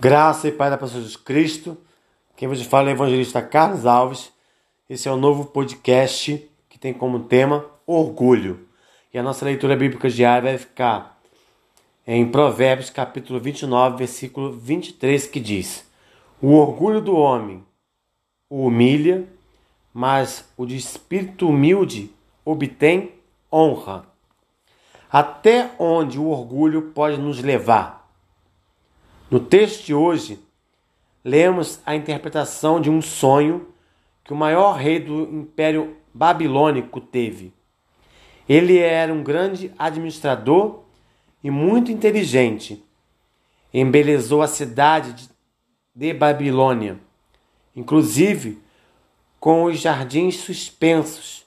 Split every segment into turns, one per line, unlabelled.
Graça e paz da pessoa de Cristo. Quem vos fala é o evangelista Carlos Alves. Esse é o novo podcast que tem como tema orgulho. E a nossa leitura bíblica diária vai ficar em Provérbios capítulo 29, versículo 23, que diz: O orgulho do homem o humilha, mas o de espírito humilde obtém honra. Até onde o orgulho pode nos levar? No texto de hoje, lemos a interpretação de um sonho que o maior rei do Império Babilônico teve. Ele era um grande administrador e muito inteligente. Embelezou a cidade de Babilônia, inclusive com os jardins suspensos,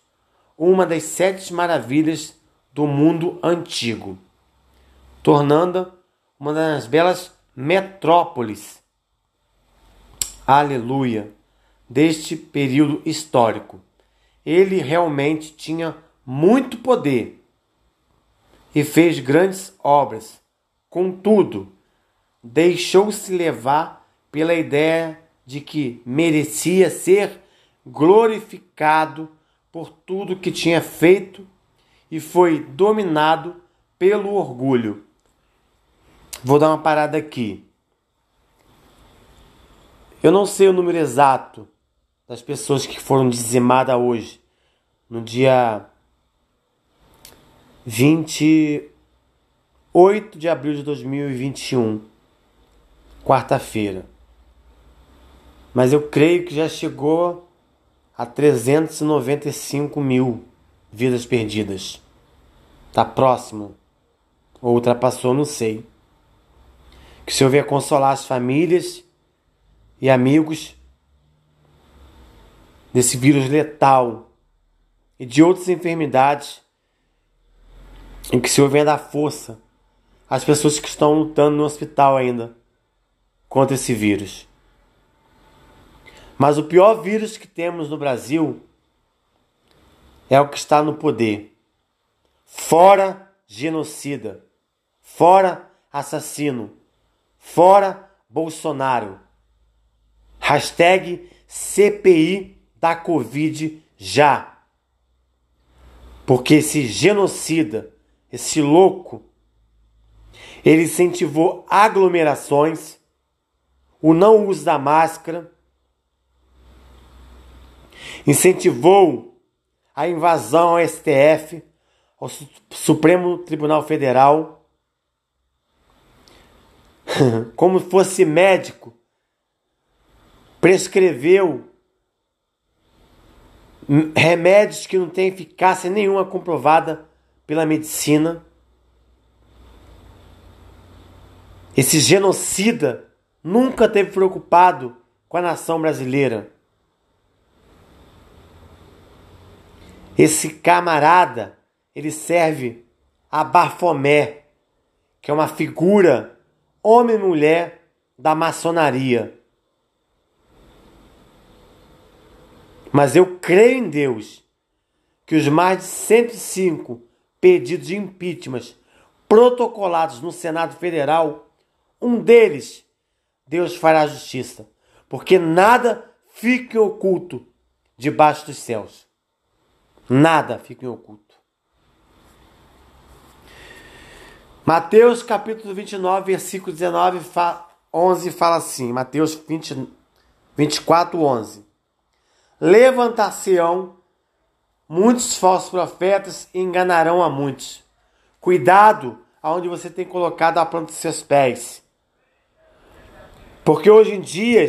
uma das sete maravilhas do mundo antigo, tornando uma das belas metrópoles, aleluia, deste período histórico. Ele realmente tinha muito poder e fez grandes obras. Contudo, deixou-se levar pela ideia de que merecia ser glorificado por tudo que tinha feito e foi dominado pelo orgulho. Vou dar uma parada aqui. Eu não sei o número exato das pessoas que foram dizimadas hoje, no dia 28 de abril de 2021, quarta-feira. Mas eu creio que já chegou a 395 mil vidas perdidas. Tá próximo. Ou ultrapassou, não sei. Que o Senhor venha consolar as famílias e amigos desse vírus letal e de outras enfermidades. E que o Senhor venha dar força às pessoas que estão lutando no hospital ainda contra esse vírus. Mas o pior vírus que temos no Brasil é o que está no poder. Fora genocida, fora assassino, Fora Bolsonaro. Hashtag CPI da Covid já. Porque esse genocida, esse louco, ele incentivou aglomerações, o não uso da máscara, incentivou a invasão ao STF, ao Supremo Tribunal Federal como fosse médico, prescreveu remédios que não têm eficácia nenhuma comprovada pela medicina. Esse genocida nunca teve preocupado com a nação brasileira. Esse camarada, ele serve a Bafomé, que é uma figura homem e mulher da maçonaria. Mas eu creio em Deus que os mais de 105 pedidos de impeachment protocolados no Senado Federal, um deles Deus fará justiça, porque nada fica oculto debaixo dos céus. Nada fica oculto. Mateus capítulo 29, versículo 19, 11 fala assim, Mateus 20, 24, 11. Levantar-se-ão muitos falsos profetas e enganarão a muitos. Cuidado aonde você tem colocado a planta dos seus pés. Porque hoje em dia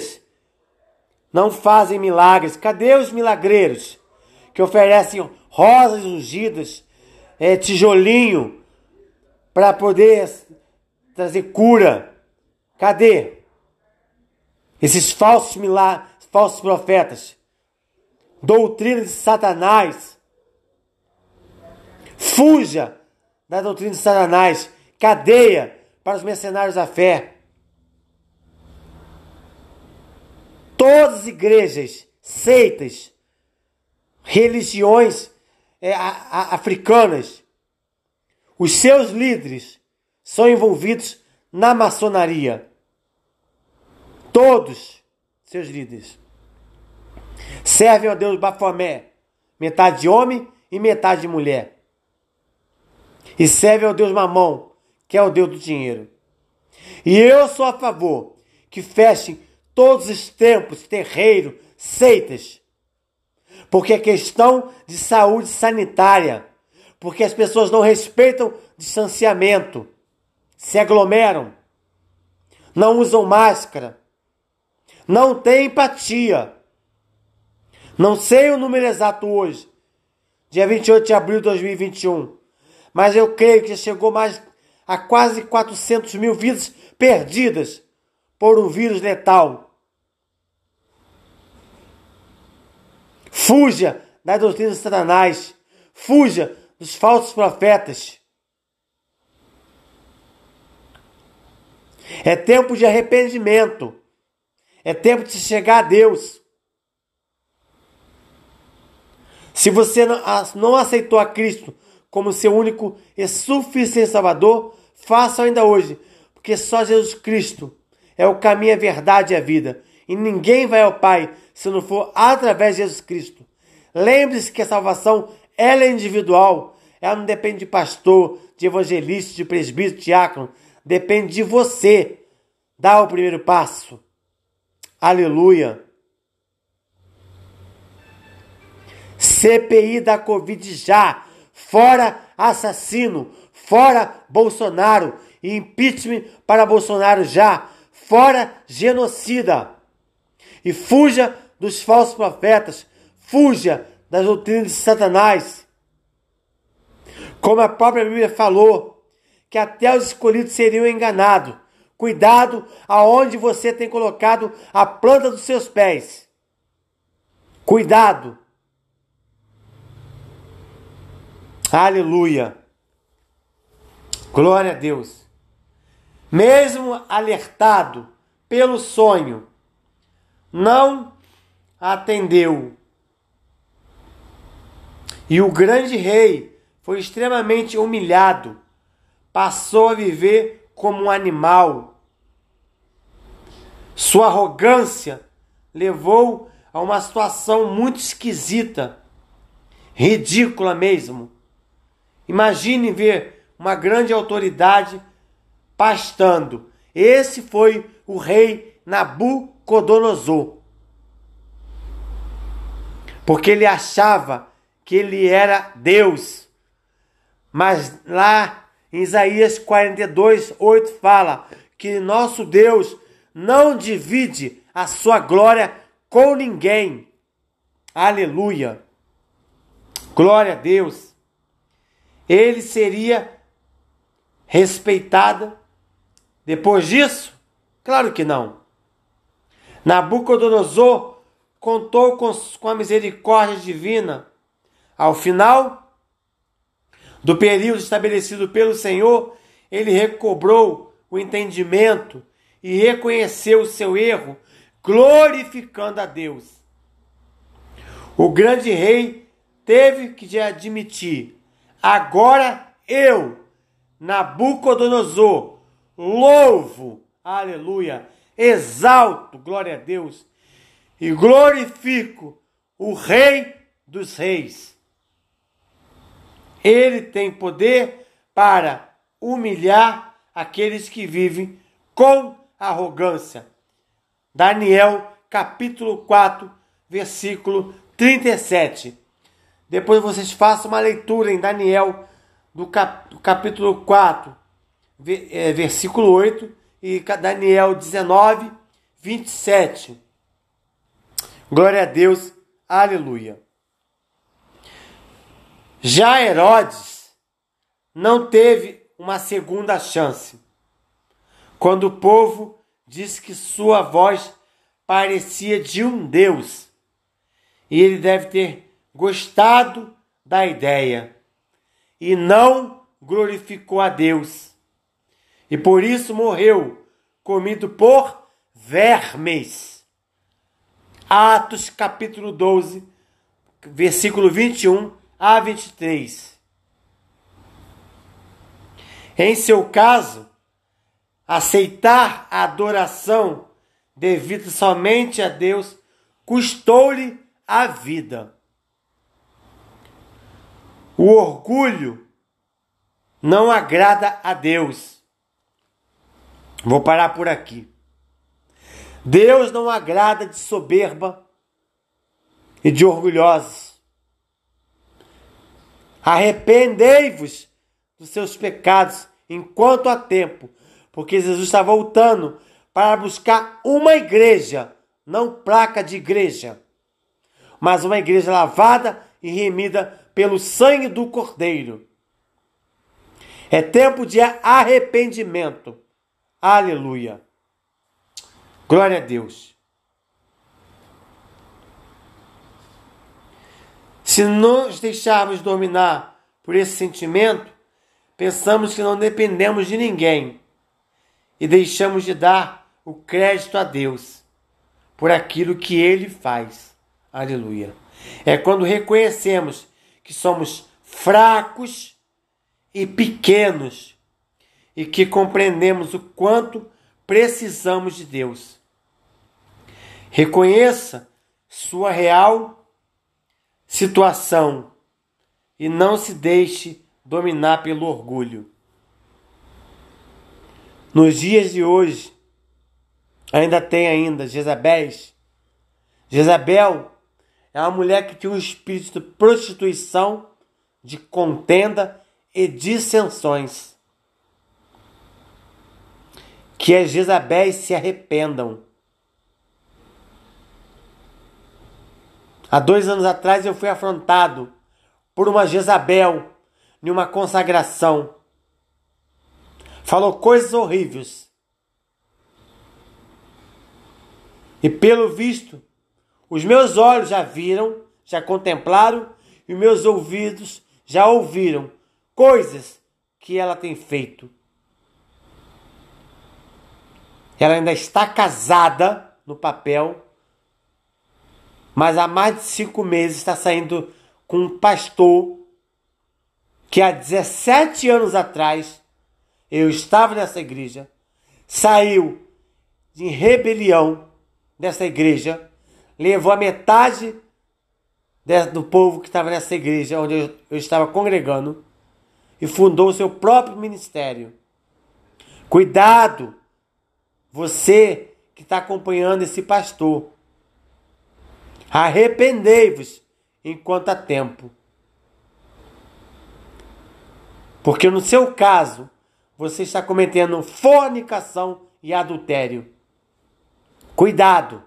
não fazem milagres. Cadê os milagreiros que oferecem rosas ungidas, é, tijolinho, para poder trazer cura. Cadê? Esses falsos milagres, falsos profetas, doutrina de Satanás. Fuja da doutrina de Satanás, cadeia para os mercenários da fé. Todas as igrejas, seitas, religiões é, a, a, africanas os seus líderes são envolvidos na maçonaria. Todos seus líderes servem ao Deus Bafomé, metade homem e metade mulher. E servem ao Deus Mamão, que é o Deus do dinheiro. E eu sou a favor que fechem todos os templos, terreiros, seitas. Porque é questão de saúde sanitária. Porque as pessoas não respeitam distanciamento, se aglomeram, não usam máscara, não têm empatia. Não sei o número exato hoje, dia 28 de abril de 2021, mas eu creio que chegou mais a quase 400 mil vidas perdidas por um vírus letal. Fuja da doutrina de Satanás. Fuja dos falsos profetas. É tempo de arrependimento. É tempo de chegar a Deus. Se você não aceitou a Cristo como seu único e suficiente Salvador, faça ainda hoje, porque só Jesus Cristo é o caminho, a verdade e a vida. E ninguém vai ao Pai se não for através de Jesus Cristo. Lembre-se que a salvação ela é individual. Ela não depende de pastor, de evangelista, de presbítero, de diácono. Depende de você. Dá o primeiro passo. Aleluia. CPI da Covid já. Fora assassino. Fora Bolsonaro. Impeachment para Bolsonaro já. Fora genocida. E fuja dos falsos profetas. Fuja das doutrinas de Satanás. Como a própria Bíblia falou, que até os escolhidos seriam enganados. Cuidado aonde você tem colocado a planta dos seus pés. Cuidado. Aleluia. Glória a Deus. Mesmo alertado pelo sonho, não atendeu. E o grande rei foi extremamente humilhado, passou a viver como um animal. Sua arrogância levou a uma situação muito esquisita, ridícula mesmo. Imagine ver uma grande autoridade pastando. Esse foi o rei Nabucodonosor. Porque ele achava que ele era Deus. Mas lá em Isaías 42, 8 fala que nosso Deus não divide a sua glória com ninguém. Aleluia. Glória a Deus ele seria respeitado depois disso? Claro que não. Nabucodonosor contou com, com a misericórdia divina. Ao final do período estabelecido pelo Senhor, ele recobrou o entendimento e reconheceu o seu erro, glorificando a Deus. O grande rei teve que admitir Agora eu, Nabucodonosor, louvo, aleluia, exalto, glória a Deus, e glorifico o Rei dos Reis. Ele tem poder para humilhar aqueles que vivem com arrogância. Daniel, capítulo 4, versículo 37. Depois vocês façam uma leitura em Daniel, do, cap, do capítulo 4, é, versículo 8, e Daniel 19, 27. Glória a Deus, aleluia. Já Herodes não teve uma segunda chance. Quando o povo disse que sua voz parecia de um Deus, e ele deve ter gostado da ideia e não glorificou a Deus. E por isso morreu, comido por vermes. Atos capítulo 12, versículo 21 a 23. Em seu caso, aceitar a adoração devido somente a Deus, custou-lhe a vida. O orgulho não agrada a Deus. Vou parar por aqui. Deus não agrada de soberba e de orgulhosos. Arrependei-vos dos seus pecados enquanto há tempo, porque Jesus está voltando para buscar uma igreja, não placa de igreja, mas uma igreja lavada e remida pelo sangue do Cordeiro. É tempo de arrependimento. Aleluia. Glória a Deus. Se nos deixarmos dominar por esse sentimento, pensamos que não dependemos de ninguém e deixamos de dar o crédito a Deus por aquilo que ele faz. Aleluia. É quando reconhecemos que somos fracos e pequenos e que compreendemos o quanto precisamos de Deus. Reconheça sua real situação e não se deixe dominar pelo orgulho. Nos dias de hoje, ainda tem ainda Jezabéis. Jezabel é uma mulher que tinha um espírito de prostituição, de contenda e dissensões. Que as Jezabéis se arrependam. Há dois anos atrás eu fui afrontado por uma Jezabel em uma consagração. Falou coisas horríveis. E pelo visto, os meus olhos já viram, já contemplaram, e meus ouvidos já ouviram coisas que ela tem feito. Ela ainda está casada no papel, mas há mais de cinco meses está saindo com um pastor que há 17 anos atrás eu estava nessa igreja, saiu de rebelião dessa igreja, levou a metade do povo que estava nessa igreja onde eu, eu estava congregando e fundou o seu próprio ministério. Cuidado, você que está acompanhando esse pastor. Arrependei-vos enquanto há tempo. Porque no seu caso, você está cometendo fornicação e adultério. Cuidado!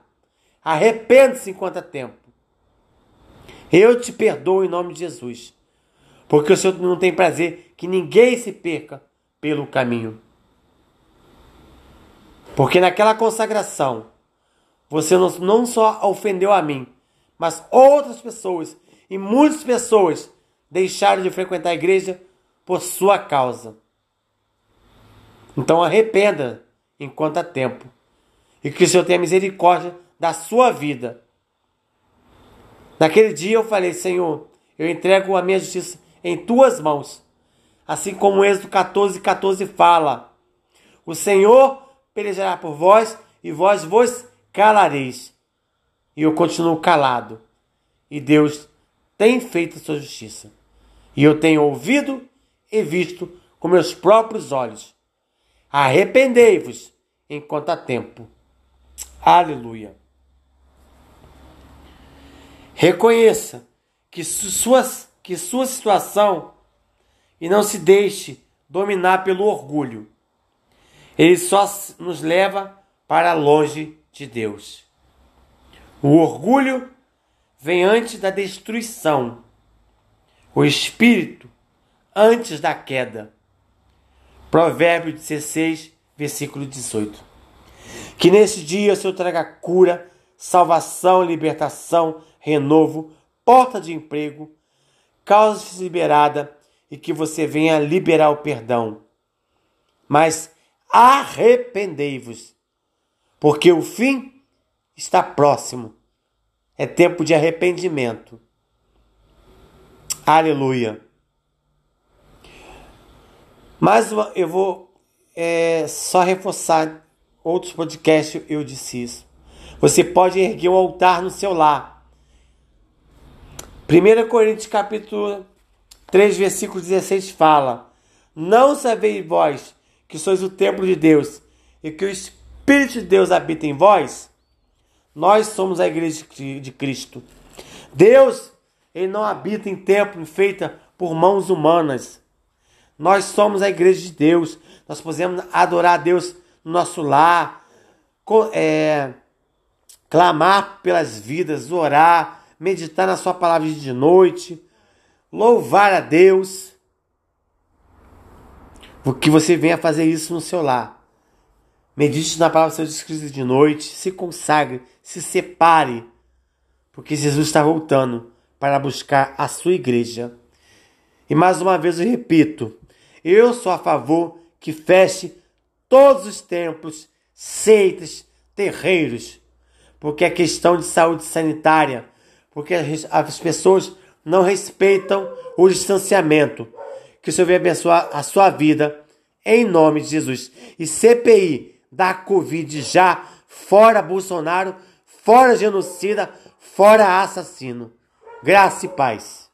Arrependa-se enquanto há tempo. Eu te perdoo em nome de Jesus. Porque o Senhor não tem prazer que ninguém se perca pelo caminho. Porque naquela consagração, você não só ofendeu a mim, mas outras pessoas e muitas pessoas deixaram de frequentar a igreja por sua causa. Então arrependa enquanto há tempo, e que o Senhor tenha misericórdia da sua vida. Naquele dia eu falei, Senhor, eu entrego a minha justiça em tuas mãos. Assim como Êxodo 14, 14 fala: O Senhor pelejará por vós e vós vos calareis. E eu continuo calado. E Deus tem feito a sua justiça. E eu tenho ouvido e visto com meus próprios olhos. Arrependei-vos enquanto há tempo. Aleluia. Reconheça que sua, que sua situação e não se deixe dominar pelo orgulho. Ele só nos leva para longe de Deus. O orgulho vem antes da destruição. O espírito antes da queda. Provérbio 16, versículo 18. Que nesse dia o Senhor traga cura, salvação, libertação, renovo, porta de emprego, causa liberada e que você venha liberar o perdão. Mas arrependei-vos, porque o fim está próximo. É tempo de arrependimento. Aleluia. Mas eu vou é, só reforçar outros podcasts eu disse isso. Você pode erguer um altar no seu lar. 1 Coríntios capítulo 3, versículo 16 fala: Não sabeis vós que sois o templo de Deus e que o Espírito de Deus habita em vós? Nós somos a igreja de Cristo. Deus, ele não habita em templo feito por mãos humanas. Nós somos a igreja de Deus. Nós podemos adorar a Deus no nosso lar, é, clamar pelas vidas, orar, meditar na Sua palavra de noite, louvar a Deus. Que você venha fazer isso no seu lar. Medite na palavra de Deus de noite, se consagre, se separe, porque Jesus está voltando para buscar a sua igreja. E mais uma vez eu repito: eu sou a favor que feche todos os templos, seitas, terreiros, porque é questão de saúde sanitária, porque as pessoas não respeitam o distanciamento. Que o Senhor venha abençoar a sua vida em nome de Jesus. E CPI da Covid já, fora Bolsonaro, fora genocida, fora assassino. Graça e paz.